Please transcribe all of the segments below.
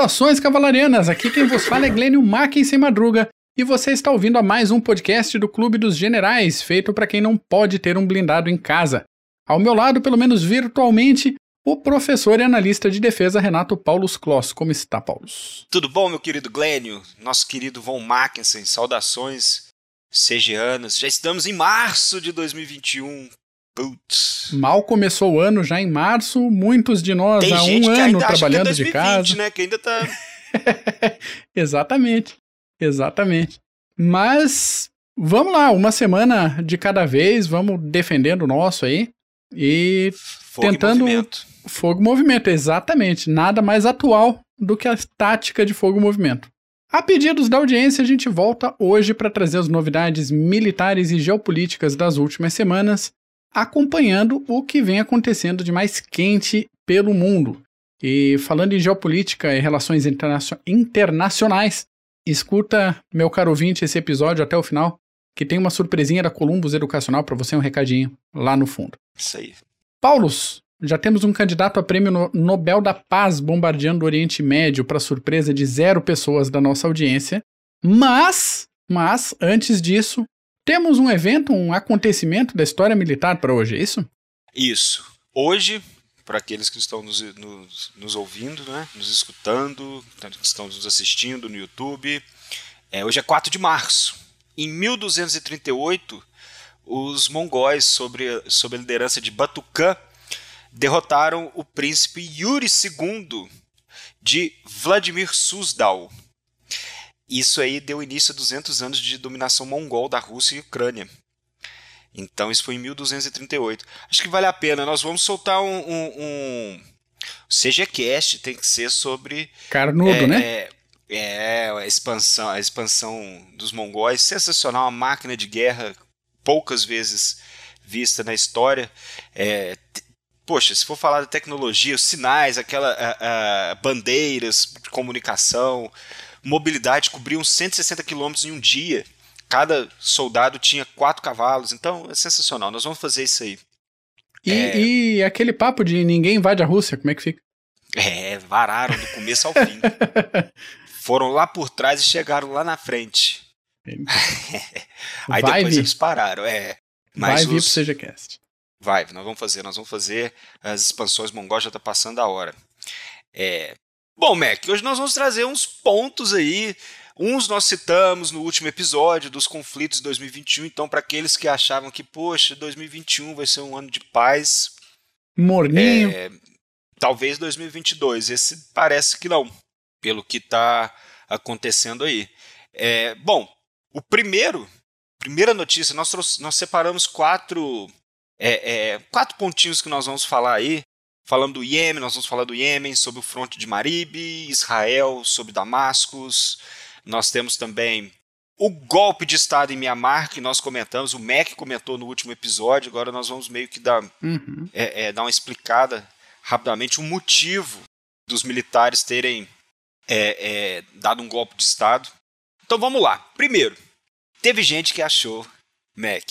Saudações cavalarianas, aqui quem vos fala é Glênio Macken sem madruga e você está ouvindo a mais um podcast do Clube dos Generais, feito para quem não pode ter um blindado em casa. Ao meu lado, pelo menos virtualmente, o professor e analista de defesa Renato Paulos Kloss. Como está, Paulos? Tudo bom, meu querido Glênio? Nosso querido Von Mackensen, saudações segianas. Já estamos em março de 2021. Putz. Mal começou o ano, já em março, muitos de nós Tem há um ano acha trabalhando é de 2020, casa. né? Que ainda tá. Exatamente. Exatamente. Mas vamos lá, uma semana de cada vez, vamos defendendo o nosso aí. E Fogo Tentando- movimento. fogo movimento, exatamente. Nada mais atual do que a tática de fogo movimento. A pedidos da audiência, a gente volta hoje para trazer as novidades militares e geopolíticas das últimas semanas, acompanhando o que vem acontecendo de mais quente pelo mundo. E falando em geopolítica e relações internacio- internacionais, escuta, meu caro ouvinte, esse episódio até o final, que tem uma surpresinha da Columbus Educacional para você, um recadinho lá no fundo. Isso aí. Paulos, já temos um candidato a prêmio no- Nobel da Paz bombardeando o Oriente Médio para surpresa de zero pessoas da nossa audiência. Mas, mas, antes disso, temos um evento, um acontecimento da história militar para hoje, é isso? Isso. Hoje, para aqueles que estão nos, nos, nos ouvindo, né? nos escutando, que estão nos assistindo no YouTube, é, hoje é 4 de março. Em 1238, os mongóis, sobre, sob a liderança de Batucan, derrotaram o príncipe Yuri II de Vladimir Suzdal. Isso aí deu início a 200 anos de dominação mongol da Rússia e Ucrânia. Então isso foi em 1238. Acho que vale a pena. Nós vamos soltar um. um, um... CGCast tem que ser sobre. Carnudo, é, né? É, é, a expansão, a expansão dos mongóis. Sensacional, uma máquina de guerra poucas vezes vista na história. É, poxa, se for falar da tecnologia, os sinais, aquela a- a- bandeiras de comunicação, mobilidade, cobriam 160 quilômetros em um dia. Cada soldado tinha quatro cavalos, então é sensacional. Nós vamos fazer isso aí. E, é. e aquele papo de ninguém invade a Rússia, como é que fica? É, vararam do começo ao fim. Foram lá por trás e chegaram lá na frente. Aí vai depois vir, eles pararam. É, vai mas vir os- pro CGCast. Vai, nós vamos fazer, nós vamos fazer. As expansões mongóis já tá passando a hora. É... Bom, Mac, hoje nós vamos trazer uns pontos aí. Uns nós citamos no último episódio dos conflitos de 2021. Então, para aqueles que achavam que, poxa, 2021 vai ser um ano de paz, Morninho, é, talvez 2022. Esse parece que não, pelo que está acontecendo aí. É, bom, o primeiro, primeira notícia, nós, nós separamos quatro, é, é, quatro pontinhos que nós vamos falar aí. Falando do Iêmen, nós vamos falar do Iêmen, sobre o fronte de Maribe, Israel, sobre Damascus. Nós temos também o golpe de Estado em Mianmar, que nós comentamos, o MEC comentou no último episódio, agora nós vamos meio que dar Uhum. é, é, dar uma explicada rapidamente o motivo dos militares terem é, é, dado um golpe de Estado. Então vamos lá. Primeiro, teve gente que achou, Mac,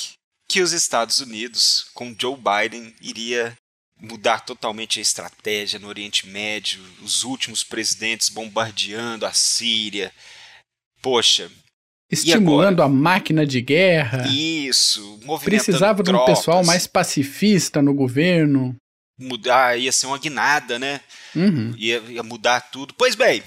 que os Estados Unidos, com Joe Biden, iria mudar totalmente a estratégia no Oriente Médio, os últimos presidentes bombardeando a Síria. Poxa, Estimulando a máquina de guerra. isso, Precisava de um tropas, pessoal mais pacifista no governo. mudar, ia ser uma guinada, né? Uhum. ia, ia mudar tudo. Pois bem,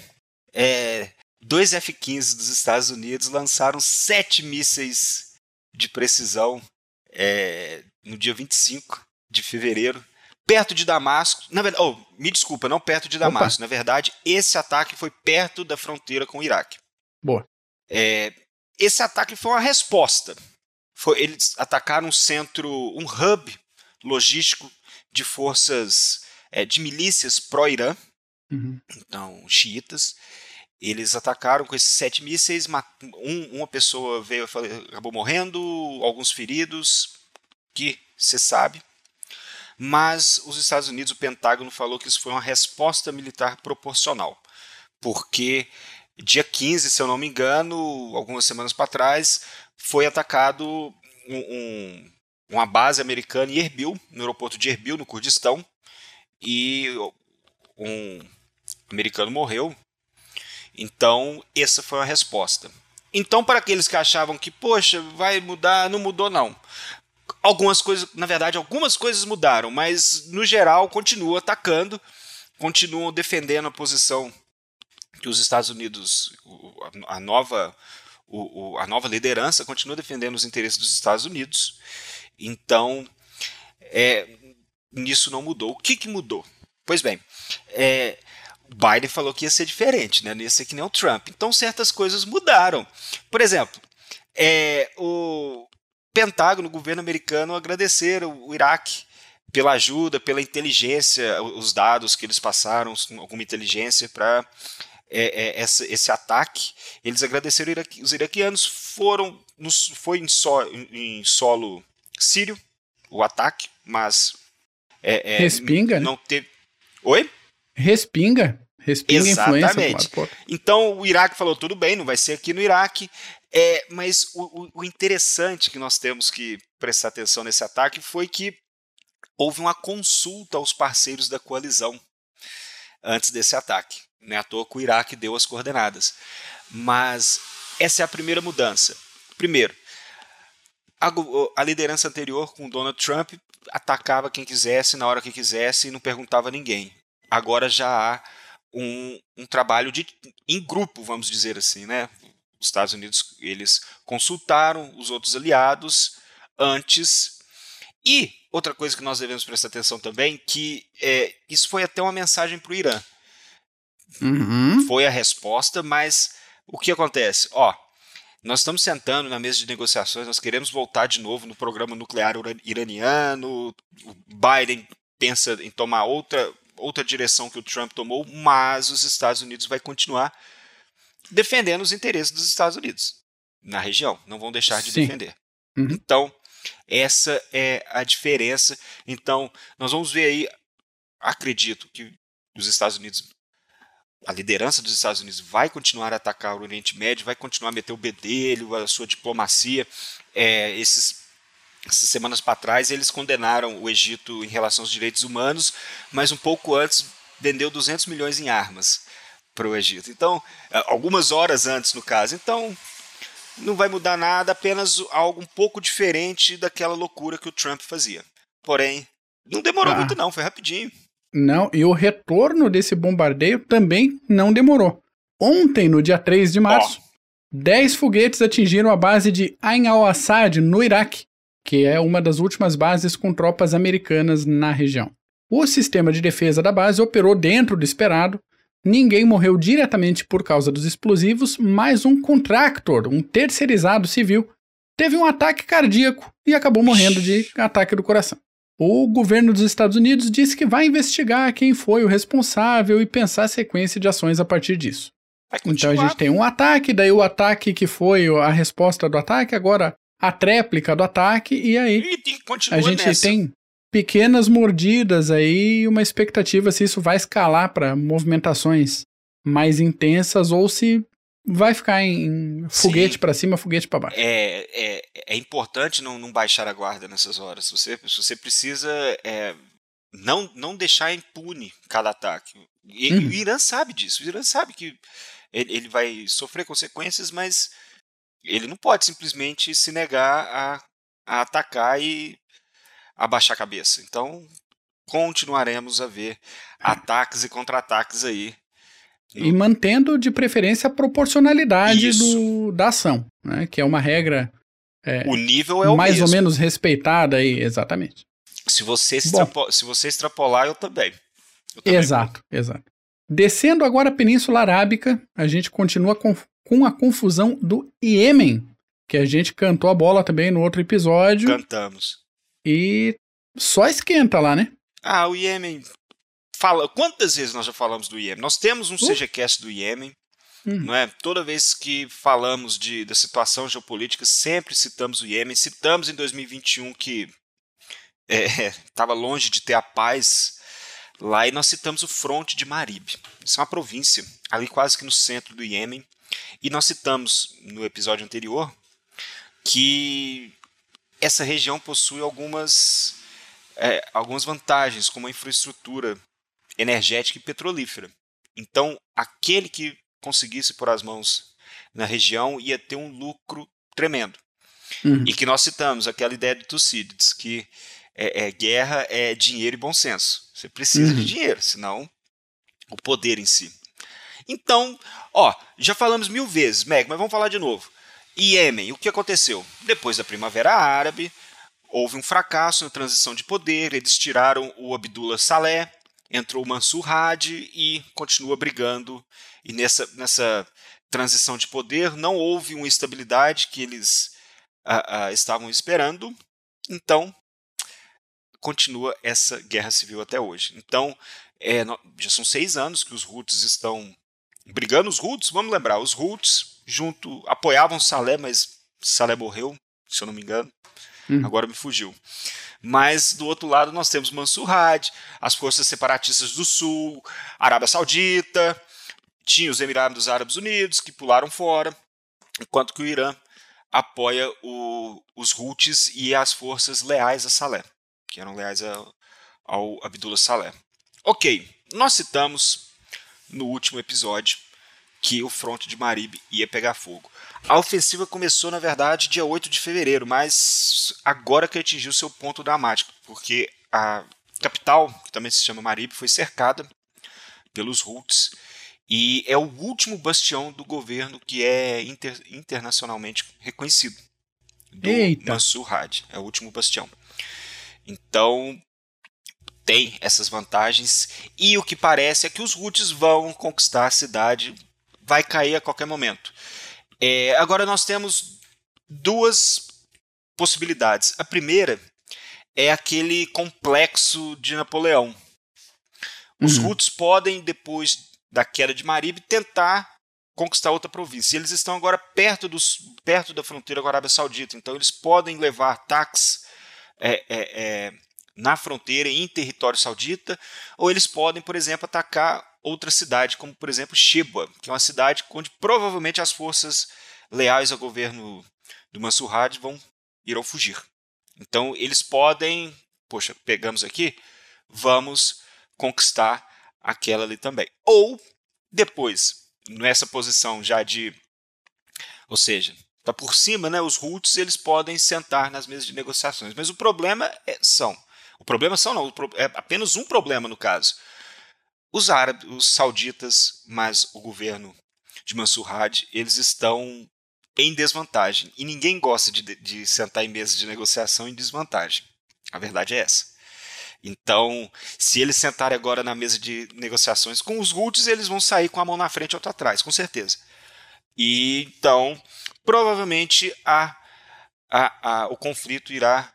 é, dois F-15 dos Estados Unidos lançaram sete mísseis de precisão é, no dia 25 de fevereiro, perto de Damasco. Na verdade, oh, me desculpa, não perto de Damasco. Na verdade, esse ataque foi perto da fronteira com o Iraque. Boa. É, esse ataque foi uma resposta. Foi, eles atacaram um centro, um hub logístico de forças é, de milícias pró-Irã, Uhum. então xiitas. Eles atacaram com esses sete mísseis, um- uma pessoa veio, acabou morrendo, alguns feridos, que se sabe. Mas os Estados Unidos, o Pentágono falou que isso foi uma resposta militar proporcional, porque dia 15, se eu não me engano, algumas semanas para trás, foi atacado um- um- uma base americana em Erbil, no aeroporto de Erbil, no Kurdistão, e um americano morreu Então, essa foi a resposta. Então, para aqueles que achavam que, poxa, vai mudar, não mudou, não. Algumas coisas, na verdade, algumas coisas mudaram, mas no geral continua atacando, continuam defendendo a posição que os Estados Unidos, a nova, a nova liderança, continua defendendo os interesses dos Estados Unidos. Então, é, nisso não mudou. O que, que mudou? Pois bem, é, Biden falou que ia ser diferente, né? não ia ser que nem o Trump. Então certas coisas mudaram. Por exemplo, é, o Pentágono, o governo americano, agradeceram o Iraque pela ajuda, pela inteligência, os dados que eles passaram, alguma inteligência para é, é, esse, esse, ataque. Eles agradeceram os iraquianos, foram nos, foi em, so, em, solo sírio o ataque, mas é, é respinga, não né? teve. Oi? Respinga. Respinga Exatamente. influência. Então o Iraque falou: tudo bem, não vai ser aqui no Iraque. É, mas o, o, interessante que nós temos que prestar atenção nesse ataque foi que houve uma consulta aos parceiros da coalizão antes desse ataque. Não é à toa que o Iraque deu as coordenadas. Mas essa é a primeira mudança. Primeiro, a, a liderança anterior com Donald Trump atacava quem quisesse, na hora que quisesse e não perguntava a ninguém. Agora já há um, um trabalho de, em grupo, vamos dizer assim, né? Os Estados Unidos eles consultaram os outros aliados antes e outra coisa que nós devemos prestar atenção também que é, isso foi até uma mensagem para o Irã. Uhum. Foi a resposta, mas o que acontece? Ó, nós estamos sentando na mesa de negociações, nós queremos voltar de novo no programa nuclear iraniano. O Biden pensa em tomar outra outra direção que o Trump tomou, mas os Estados Unidos vai continuar defendendo os interesses dos Estados Unidos na região, não vão deixar de Sim. defender. Uhum. Então, essa é a diferença. Então, nós vamos ver aí, acredito que os Estados Unidos, a liderança dos Estados Unidos vai continuar a atacar o Oriente Médio, vai continuar a meter o bedelho, a sua diplomacia. É, esses essas semanas para trás, eles condenaram o Egito em relação aos direitos humanos, mas um pouco antes vendeu 200 milhões em armas para o Egito. Então, algumas horas antes, no caso. Então, não vai mudar nada, apenas algo um pouco diferente daquela loucura que o Trump fazia. Porém, não demorou ah. muito não, foi rapidinho. Não, e o retorno desse bombardeio também não demorou. Ontem, no dia 3 de março, oh. 10 foguetes atingiram a base de Ain al-Assad, no Iraque, que é uma das últimas bases com tropas americanas na região. O sistema de defesa da base operou dentro do esperado, ninguém morreu diretamente por causa dos explosivos, mas um contractor, um terceirizado civil, teve um ataque cardíaco e acabou morrendo de ataque do coração. O governo dos Estados Unidos disse que vai investigar quem foi o responsável e pensar a sequência de ações a partir disso. Então a gente tem um ataque, daí o ataque que foi a resposta do ataque, agora a tréplica do ataque e aí e a gente nessa. tem pequenas mordidas aí uma expectativa se isso vai escalar para movimentações mais intensas ou se vai ficar em foguete para cima, foguete para baixo. É, é, é importante não, não baixar a guarda nessas horas. Você, você precisa é, não, não deixar impune cada ataque. E, uhum. O Irã sabe disso. O Irã sabe que ele, ele vai sofrer consequências, mas ele não pode simplesmente se negar a, a atacar e abaixar a cabeça. Então, continuaremos a ver ataques e contra-ataques aí. E mantendo de preferência a proporcionalidade do, da ação, né? que é uma regra é, o nível é o mais mesmo. ou menos respeitada aí, exatamente. Se você, extrapolar, se você extrapolar, eu também. Eu também exato, exato. Descendo agora a Península Arábica, a gente continua com com a confusão do Iêmen, que a gente cantou a bola também no outro episódio. Cantamos. E só esquenta lá, né? Ah, o Iêmen. Fala, quantas vezes nós já falamos do Iêmen? Nós temos um uh. CGCast do Iêmen. Hum. Não é? Toda vez que falamos de, da situação geopolítica, sempre citamos o Iêmen. Citamos em 2021 que estava é, longe de ter a paz lá e nós citamos o fronte de Marib. Isso é uma província, ali quase que no centro do Iêmen. E nós citamos no episódio anterior que essa região possui algumas, é, algumas vantagens, como a infraestrutura energética e petrolífera. Então, aquele que conseguisse por as mãos na região, ia ter um lucro tremendo. Uhum. E que nós citamos aquela ideia do Tucídides, que é, é, guerra é dinheiro e bom senso. Você precisa Uhum. de dinheiro, senão o poder em si. Então, ó, já falamos mil vezes, Meg, mas vamos falar de novo. Iêmen, o que aconteceu? Depois da Primavera Árabe, houve um fracasso na transição de poder, eles tiraram o Abdullah Saleh, entrou o Mansur Hadi e continua brigando. E nessa, nessa transição de poder não houve uma estabilidade que eles ah, ah, estavam esperando, então continua essa guerra civil até hoje. Então, é, já são seis anos que os Houthis estão brigando. Os Houthis, vamos lembrar, os Houthis junto apoiavam Saleh, mas Saleh morreu, se eu não me engano. Uhum. Agora me fugiu. Mas do outro lado nós temos Mansur Hadi, as forças separatistas do Sul, Arábia Saudita, tinha os Emirados Árabes Unidos que pularam fora, enquanto que o Irã apoia o- os Houthis e as forças leais a Saleh, que eram leais a- ao Abdullah Saleh. Ok, nós citamos no último episódio que o fronte de Marib ia pegar fogo. A ofensiva começou, na verdade, dia 8 de fevereiro, mas agora que atingiu seu ponto dramático, porque a capital, que também se chama Marib, foi cercada pelos Houthis e é o último bastião do governo que é inter- internacionalmente reconhecido. Do Eita. Mansur Hadi, é o último bastião. Então, tem essas vantagens e o que parece é que os Houthis vão conquistar a cidade, vai cair a qualquer momento. É, agora nós temos duas possibilidades. A primeira é aquele complexo de Napoleão. Os Uhum. Houthis podem, depois da queda de Marib, tentar conquistar outra província. E eles estão agora perto, dos, perto da fronteira com a Arábia Saudita, então eles podem levar ataques é, é, é, na fronteira em território saudita, ou eles podem, por exemplo, atacar outra cidade, como por exemplo Sheba, que é uma cidade onde provavelmente as forças leais ao governo do Mansur vão ir ao fugir. Então eles podem, poxa, pegamos aqui, vamos conquistar aquela ali também. Ou depois, nessa posição já de, ou seja, tá por cima, né? Os Houthis eles podem sentar nas mesas de negociações, mas o problema é, são, o problema são não, é apenas um problema no caso. Os árabes, os sauditas, mas o governo de Mansur Hadi, eles estão em desvantagem. E ninguém gosta de, de sentar em mesa de negociação em desvantagem. A verdade é essa. Então, se eles sentarem agora na mesa de negociações com os Houthis, eles vão sair com a mão na frente e outra atrás, com certeza. E então, provavelmente a, a, a, o conflito irá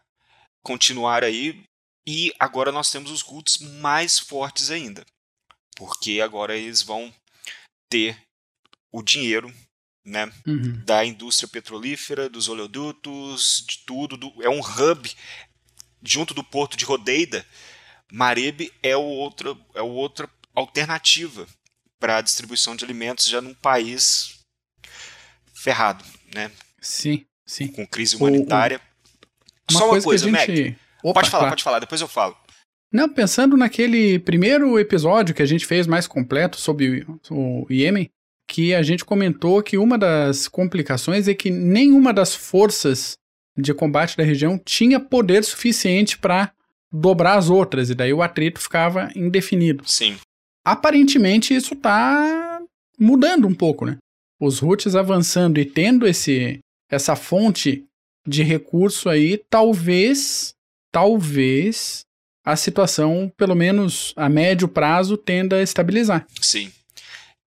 continuar aí. E agora nós temos os Houthis mais fortes ainda. Porque agora eles vão ter o dinheiro né, Uhum. da indústria petrolífera, dos oleodutos, de tudo. do- é um hub junto do porto de Rodeida. Mareb é o outro, é outra alternativa para a distribuição de alimentos já num país ferrado, né, Sim, sim. com crise humanitária. Uma Só uma coisa, coisa, a Mac. Opa, pode falar, claro. pode falar, depois eu falo. Não, pensando naquele primeiro episódio que a gente fez mais completo sobre o Iêmen, que a gente comentou que uma das complicações é que nenhuma das forças de combate da região tinha poder suficiente para dobrar as outras, e daí o atrito ficava indefinido. Sim, Aparentemente isso tá mudando um pouco, né? Os Houthis avançando e tendo esse essa fonte de recurso aí, talvez, talvez a situação, pelo menos a médio prazo, tenda a estabilizar. sim.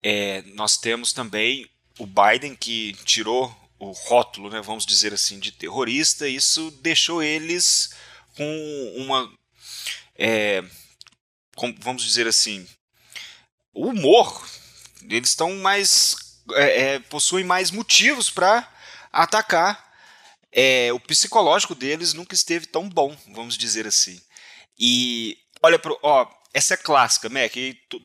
É, nós temos também o Biden que tirou o rótulo, né, vamos dizer assim, de terrorista. Isso deixou eles com uma, é, com- vamos dizer assim, humor. Eles estão mais, é, é, possuem mais motivos para atacar. É, o psicológico deles nunca esteve tão bom, vamos dizer assim. E olha pro, ó, essa é clássica, Mac,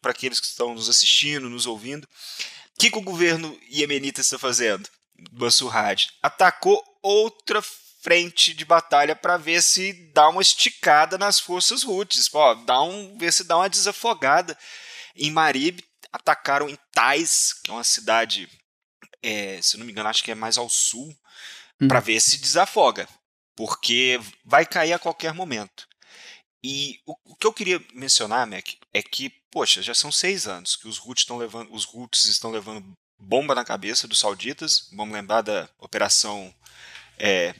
para aqueles que estão nos assistindo, nos ouvindo. O que, que o governo iemenita está fazendo? Mansur Hadi atacou outra frente de batalha para ver se dá uma esticada nas forças Houthis, ó, dá um, ver se dá uma desafogada em Marib atacaram em Tais, que é uma cidade, é, se não me engano, acho que é mais ao sul, hum. para ver se desafoga, porque vai cair a qualquer momento. E o, o que eu queria mencionar, Mac, é que, poxa, já são seis anos que os Houthis estão levando, os Houthis estão levando bomba na cabeça dos sauditas. Vamos lembrar da operação é,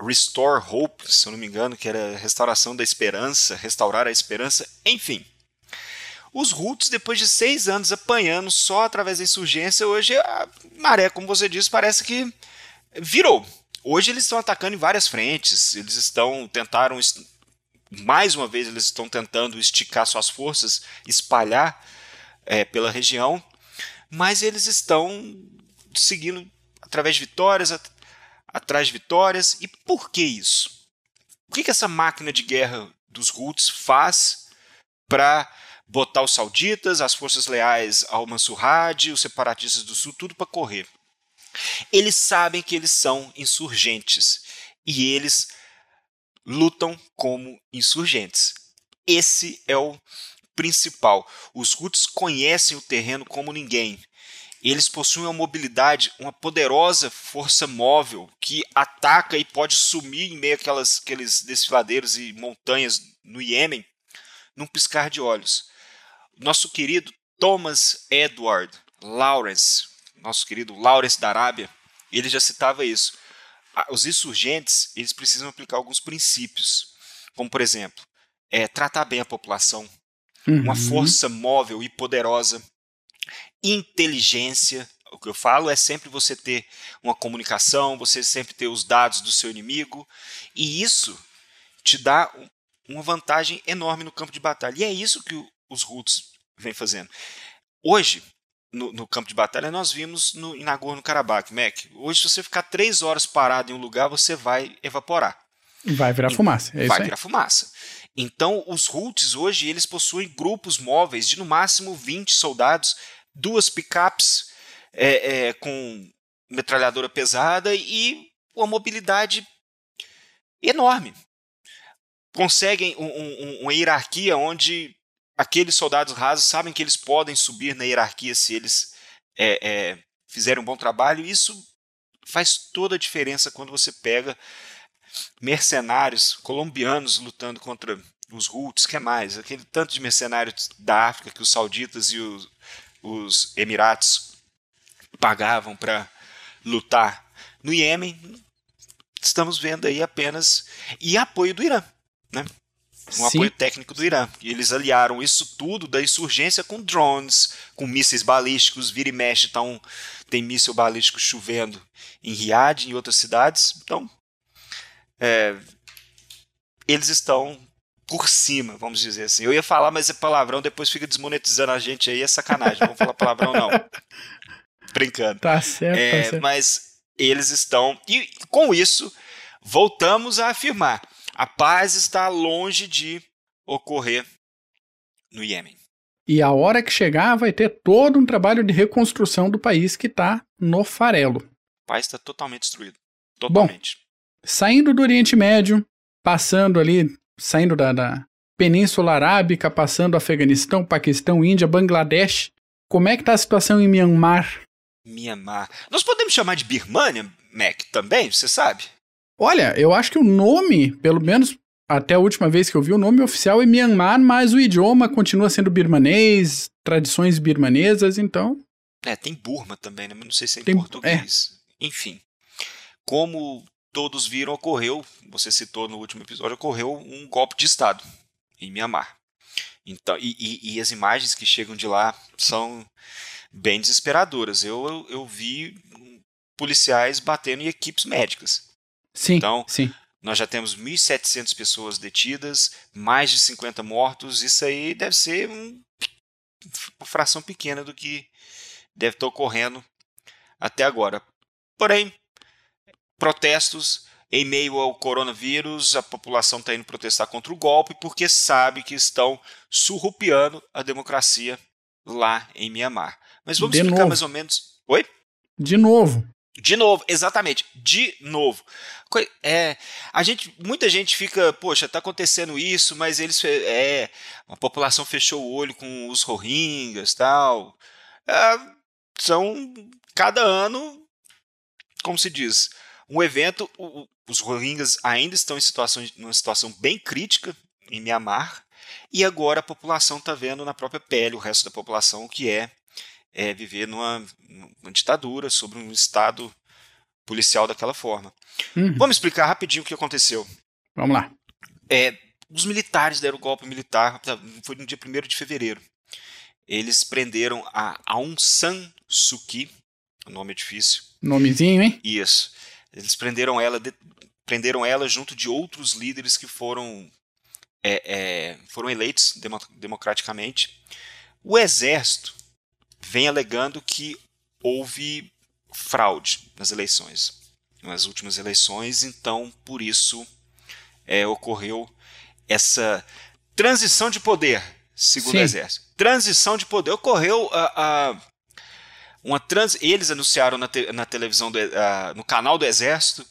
Restore Hope, se eu não me engano, que era restauração da esperança, restaurar a esperança, enfim. Os Houthis, depois de seis anos apanhando só através da insurgência, hoje a maré, como você disse, parece que virou. Hoje eles estão atacando em várias frentes, eles estão tentaram mais uma vez eles estão tentando esticar suas forças, espalhar é, pela região, mas eles estão seguindo através de vitórias, at atrás de vitórias. E por que isso? O que, que essa máquina de guerra dos Houthis faz para botar os sauditas, as forças leais ao Mansur Hadi, os separatistas do sul, tudo para correr? Eles sabem que eles são insurgentes e eles lutam como insurgentes. Esse é o principal. Os Houthis conhecem o terreno como ninguém. Eles possuem uma mobilidade, uma poderosa força móvel que ataca e pode sumir em meio àquelas, àqueles desfiladeiros e montanhas no Iêmen num piscar de olhos. Nosso querido Thomas Edward Lawrence, nosso querido Lawrence da Arábia, ele já citava isso os insurgentes eles precisam aplicar alguns princípios, como por exemplo, é, tratar bem a população, uhum. uma força móvel e poderosa, inteligência. O que eu falo é sempre você ter uma comunicação, você sempre ter os dados do seu inimigo, e isso te dá uma vantagem enorme no campo de batalha. E é isso que os Houthis vêm fazendo. Hoje, no, no, campo de batalha, nós vimos no, em Nagorno-Karabakh, Mac. Hoje, se você ficar três horas parado em um lugar, você vai evaporar. Vai virar fumaça. É vai virar fumaça. Então, os Houthis hoje eles possuem grupos móveis de no máximo 20 soldados, duas picapes é, é, com metralhadora pesada e uma mobilidade enorme. Conseguem um, um, uma hierarquia onde aqueles soldados rasos sabem que eles podem subir na hierarquia se eles é, é, fizerem um bom trabalho. Isso faz toda a diferença quando você pega mercenários colombianos lutando contra os Houthis, que é mais? Aquele tanto de mercenários da África que os sauditas e os, os Emiratos pagavam para lutar no Iêmen, estamos vendo aí apenas e apoio do Irã, né? Um Sim. apoio técnico do Irã. E eles aliaram isso tudo da insurgência com drones, com mísseis balísticos, vira e mexe, então tem míssil balístico chovendo em Riad e em outras cidades. Então, é, eles estão por cima, vamos dizer assim. Eu ia falar, mas é palavrão, depois fica desmonetizando a gente aí, é sacanagem. Não vamos falar palavrão, não. Brincando. Tá certo, é, tá certo. Mas eles estão. E com isso, voltamos a afirmar a paz está longe de ocorrer no Iêmen. E a hora que chegar, vai ter todo um trabalho de reconstrução do país que está no farelo. O país está totalmente destruído. Totalmente. Bom, saindo do Oriente Médio, passando ali, saindo da, da Península Arábica, passando Afeganistão, Paquistão, Índia, Bangladesh, como é que está a situação em Myanmar? Myanmar. Nós podemos chamar de Birmania, Mac, também, você sabe? Olha, eu acho que o nome, pelo menos até a última vez que eu vi, o nome oficial é Myanmar, mas o idioma continua sendo birmanês, tradições birmanesas, então. É, tem Burma também, né? Mas não sei se é em tem, português. É. Enfim. Como todos viram, ocorreu, você citou no último episódio, ocorreu um golpe de Estado em Myanmar. Então, e, e, e as imagens que chegam de lá são bem desesperadoras. Eu, eu, eu vi policiais batendo em equipes médicas. Sim, então, sim. nós já temos 1.700 pessoas detidas, mais de 50 mortos. Isso aí deve ser um, uma fração pequena do que deve estar ocorrendo até agora. Porém, protestos em meio ao coronavírus, a população está indo protestar contra o golpe porque sabe que estão surrupiando a democracia lá em Mianmar. Mas vamos De explicar novo. mais ou menos. Oi? De novo. De novo, exatamente, de novo. É, a gente, muita gente fica, poxa, tá acontecendo isso, mas eles, é, a população fechou o olho com os Rohingyas, tal. É, são cada ano, como se diz, um evento. O, os Rohingyas ainda estão em situação, numa situação bem crítica em Myanmar e agora a população está vendo na própria pele o resto da população o que é é, viver numa, numa, ditadura, sobre um Estado policial daquela forma. Uhum. Vamos explicar rapidinho o que aconteceu. Vamos lá. É, os militares deram o golpe militar, foi no dia 1 de fevereiro. Eles prenderam a Aung San Suu Kyi, o nome é difícil. Nomezinho, hein? Isso. Eles prenderam ela, de, prenderam ela junto de outros líderes que foram, é, é, foram eleitos democraticamente. O exército vem alegando que houve fraude nas eleições, nas últimas eleições, então por isso é, ocorreu essa transição de poder, segundo Sim. o Exército. Transição de poder. Ocorreu a, a uma trans. Eles anunciaram na, te, na televisão, do, uh, no canal do Exército,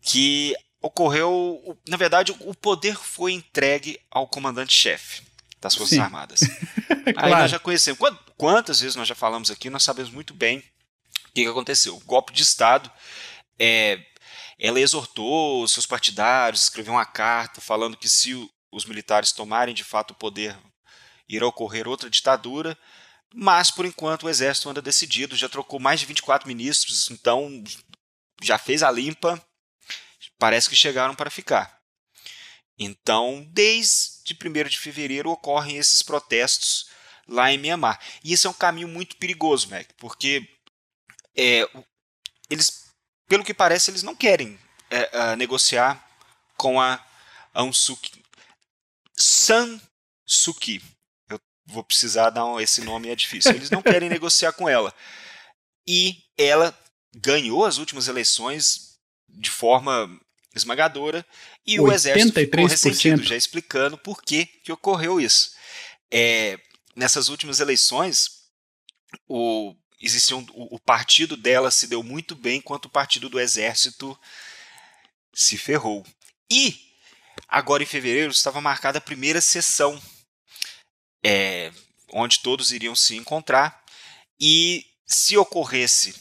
que ocorreu. Na verdade, o poder foi entregue ao comandante-chefe das Forças Sim. Armadas. claro. Aí nós já conhecemos. Quantas vezes nós já falamos aqui, nós sabemos muito bem o que, que aconteceu. O golpe de Estado, é, ela exortou seus partidários, escreveu uma carta falando que se os militares tomarem de fato o poder, irá ocorrer outra ditadura. Mas, por enquanto, o exército anda decidido, já trocou mais de 24 ministros, então já fez a limpa, parece que chegaram para ficar. Então, desde 1 de fevereiro ocorrem esses protestos lá em Mianmar. E isso é um caminho muito perigoso, Mac, porque é, eles, pelo que parece, eles não querem é, negociar com a Aung Suu Kyi. San Suu Kyi. Eu vou precisar dar um, esse nome, é difícil. Eles não querem negociar com ela. E ela ganhou as últimas eleições de forma esmagadora e 83%. o exército ficou ressentido, já explicando por que, que ocorreu isso. É, nessas últimas eleições, o, existia um, o, o partido dela se deu muito bem, enquanto o partido do exército se ferrou. E agora em fevereiro estava marcada a primeira sessão, é, onde todos iriam se encontrar. E se ocorresse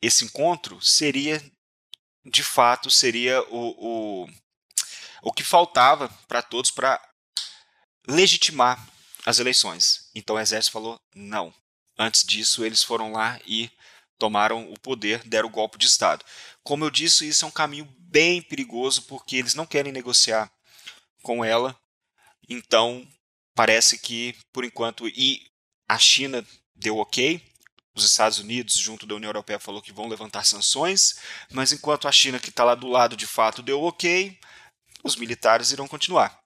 esse encontro, seria de fato seria o, o, o que faltava para todos para legitimar as eleições. Então o exército falou não. Antes disso, eles foram lá e tomaram o poder, deram o golpe de Estado. Como eu disse, isso é um caminho bem perigoso porque eles não querem negociar com ela. Então, parece que, por enquanto, e a China deu ok, os Estados Unidos, junto da União Europeia, falou que vão levantar sanções, mas enquanto a China, que está lá do lado, de fato deu ok, os militares irão continuar.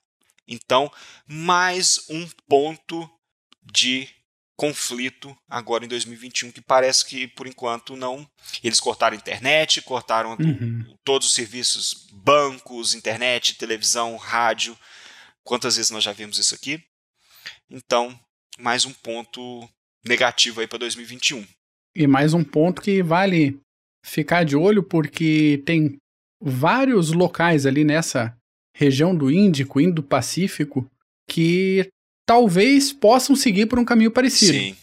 Então, mais um ponto de conflito agora em 2021 que parece que por enquanto não eles cortaram a internet cortaram uhum. todos os serviços bancos internet televisão rádio quantas vezes nós já vimos isso aqui então mais um ponto negativo aí para 2021. E mais um ponto que vale ficar de olho, porque tem vários locais ali nessa região do Índico, Indo-Pacífico, que talvez possam seguir por um caminho parecido. Sim.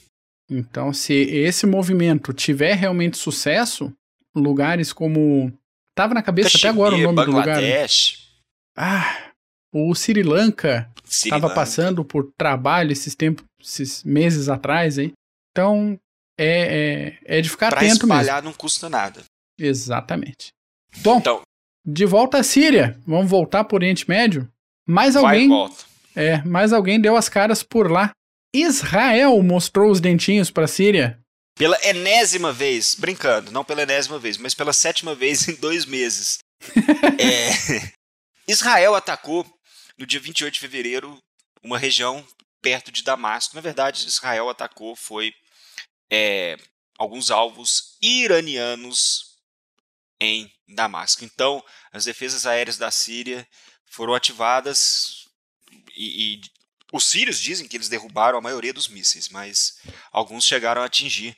Então, se esse movimento tiver realmente sucesso, lugares como. Tava na cabeça Kashmir, até agora o nome Bangladesh. do lugar. Ah, o Sri Lanka estava passando por trabalho esses tempos, esses meses atrás aí. Então, é, é, é de ficar pra atento espalhar mesmo. não custa nada. Exatamente. Bom, então, de volta à Síria. Vamos voltar para o Oriente Médio. Mais alguém. É, mais alguém deu as caras por lá. Israel mostrou os dentinhos para a Síria. Pela enésima vez, brincando, não pela enésima vez, mas pela sétima vez em dois meses. é, Israel atacou no dia 28 de fevereiro uma região perto de Damasco. Na verdade, Israel atacou foi é, alguns alvos iranianos em Damasco. Então, as defesas aéreas da Síria foram ativadas e, e os sírios dizem que eles derrubaram a maioria dos mísseis, mas alguns chegaram a atingir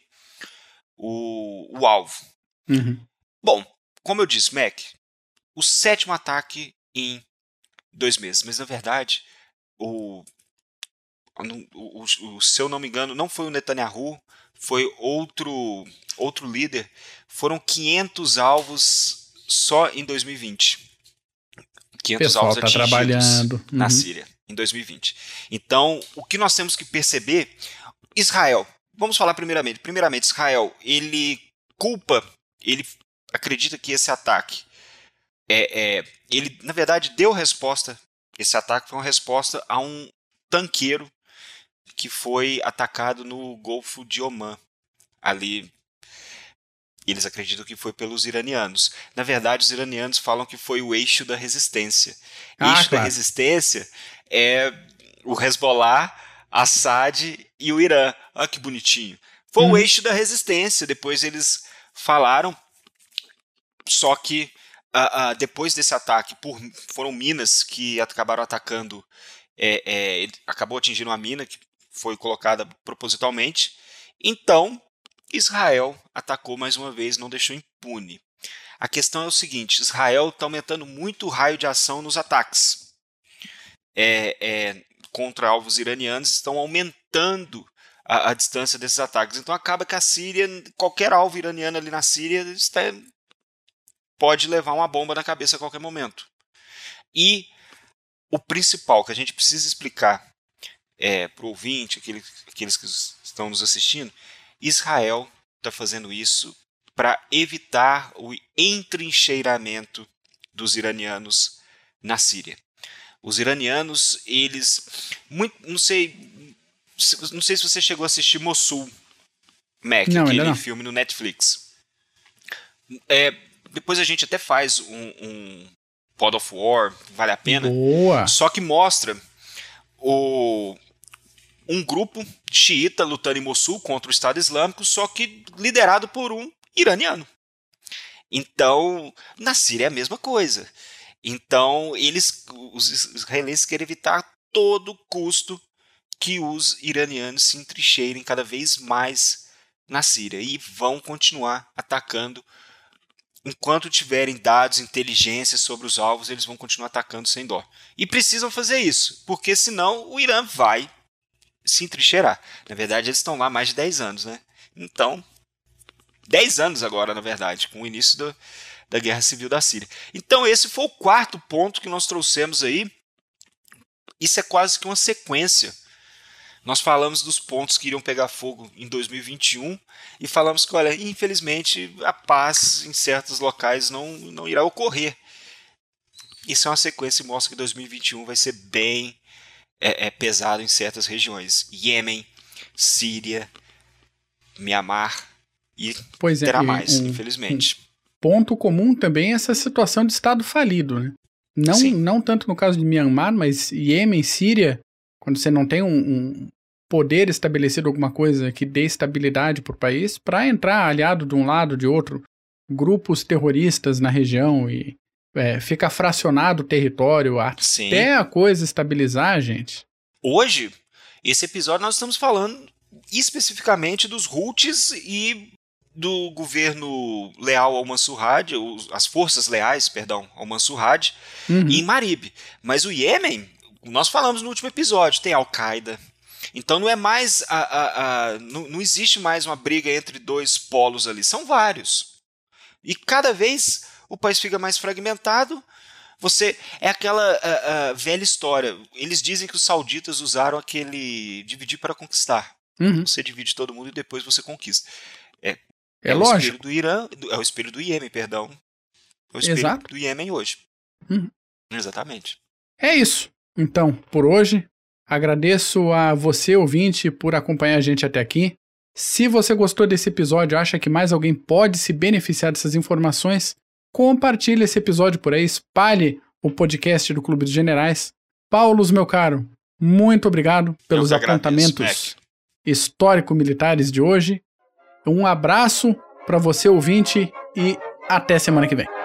o, o alvo. Uhum. Bom, como eu disse, Mac, o sétimo ataque em dois meses. Mas na verdade, o, o, o, se eu não me engano, não foi o Netanyahu, foi outro, outro líder. Foram 500 alvos só em 2020. 500 Pessoal alvos tá atingidos trabalhando. na Uhum. Síria em 2020. Então, o que nós temos que perceber, Israel. Vamos falar primeiramente. Primeiramente, Israel, ele culpa, ele acredita que esse ataque é, é, ele na verdade deu resposta. Esse ataque foi uma resposta a um tanqueiro que foi atacado no Golfo de Oman. Ali eles acreditam que foi pelos iranianos. Na verdade, os iranianos falam que foi o eixo da resistência. Ah, eixo da claro. resistência é o Hezbollah, Assad e o Irã. Olha que bonitinho. Foi Uhum. o eixo da resistência. Depois eles falaram. Só que ah, ah, depois desse ataque, por, foram minas que acabaram atacando. é, é, acabou atingindo uma mina que foi colocada propositalmente. Então, Israel atacou mais uma vez, não deixou impune. A questão é o seguinte: Israel está aumentando muito o raio de ação nos ataques é, é, contra alvos iranianos, estão aumentando a, a distância desses ataques. Então acaba que a Síria, qualquer alvo iraniano ali na Síria, está, pode levar uma bomba na cabeça a qualquer momento. E o principal que a gente precisa explicar é, para o ouvinte, aquele, aqueles que estão nos assistindo, Israel está fazendo isso para evitar o entrincheiramento dos iranianos na Síria. Os iranianos, eles, muito, não sei, se- não sei se você chegou a assistir Mossul, Mac, Não, aquele não. filme no Netflix. É, depois a gente até faz um, um Pod of War, vale a pena. Boa. Só que mostra o, um grupo xiita lutando em Mossul contra o Estado Islâmico, só que liderado por um iraniano. Então, na Síria é a mesma coisa. Então, eles, os israelenses querem evitar a todo custo que os iranianos se entrincheirem cada vez mais na Síria e vão continuar atacando enquanto tiverem dados, inteligência sobre os alvos, eles vão continuar atacando sem dó. E precisam fazer isso, porque senão o Irã vai se entrincheirar. Na verdade, eles estão lá há mais de 10 anos, né? Então, 10 anos agora, na verdade, com o início do, da Guerra Civil da Síria. Então, esse foi o quarto ponto que nós trouxemos aí. Isso é quase que uma sequência. Nós falamos dos pontos que iriam pegar fogo em 2021 e falamos que, olha, infelizmente a paz em certos locais não, não irá ocorrer. Isso é uma sequência e mostra que 2021 vai ser bem é, é, pesado em certas regiões. Iêmen, Síria, Mianmar e Pois é, terá mais, um infelizmente. ponto comum também é essa situação de Estado falido, né? Não, Sim. não tanto no caso de Myanmar, mas Iêmen, Síria, quando você não tem um, um poder estabelecido, alguma coisa que dê estabilidade para o país, para entrar aliado de um lado, de outro, grupos terroristas na região e é, fica fracionado o território Sim. até a coisa estabilizar, gente. Hoje, esse episódio nós estamos falando especificamente dos Houthis e do governo leal ao Mansur Hadi, as forças leais, perdão, ao Mansur Hadi, Uhum. em Marib. Mas o Iêmen, nós falamos no último episódio, tem Al-Qaeda. Então não é mais a, a- a- não, não existe mais uma briga entre dois polos ali, são vários. E cada vez o país fica mais fragmentado. Você é aquela a- a velha história. Eles dizem que os sauditas usaram aquele dividir para conquistar. Uhum. Você divide todo mundo e depois você conquista. É, o lógico. espelho do Irã, é o espelho do Iêmen, perdão. É o espelho Exato. do Iêmen hoje. Uhum. Exatamente. É isso. Então, por hoje, agradeço a você, ouvinte, por acompanhar a gente até aqui. Se você gostou desse episódio, acha que mais alguém pode se beneficiar dessas informações, compartilhe esse episódio por aí, espalhe o podcast do Clube dos Generais. Paulos, meu caro, muito obrigado pelos apontamentos histórico-militares de hoje. Um abraço para você, ouvinte, e até semana que vem.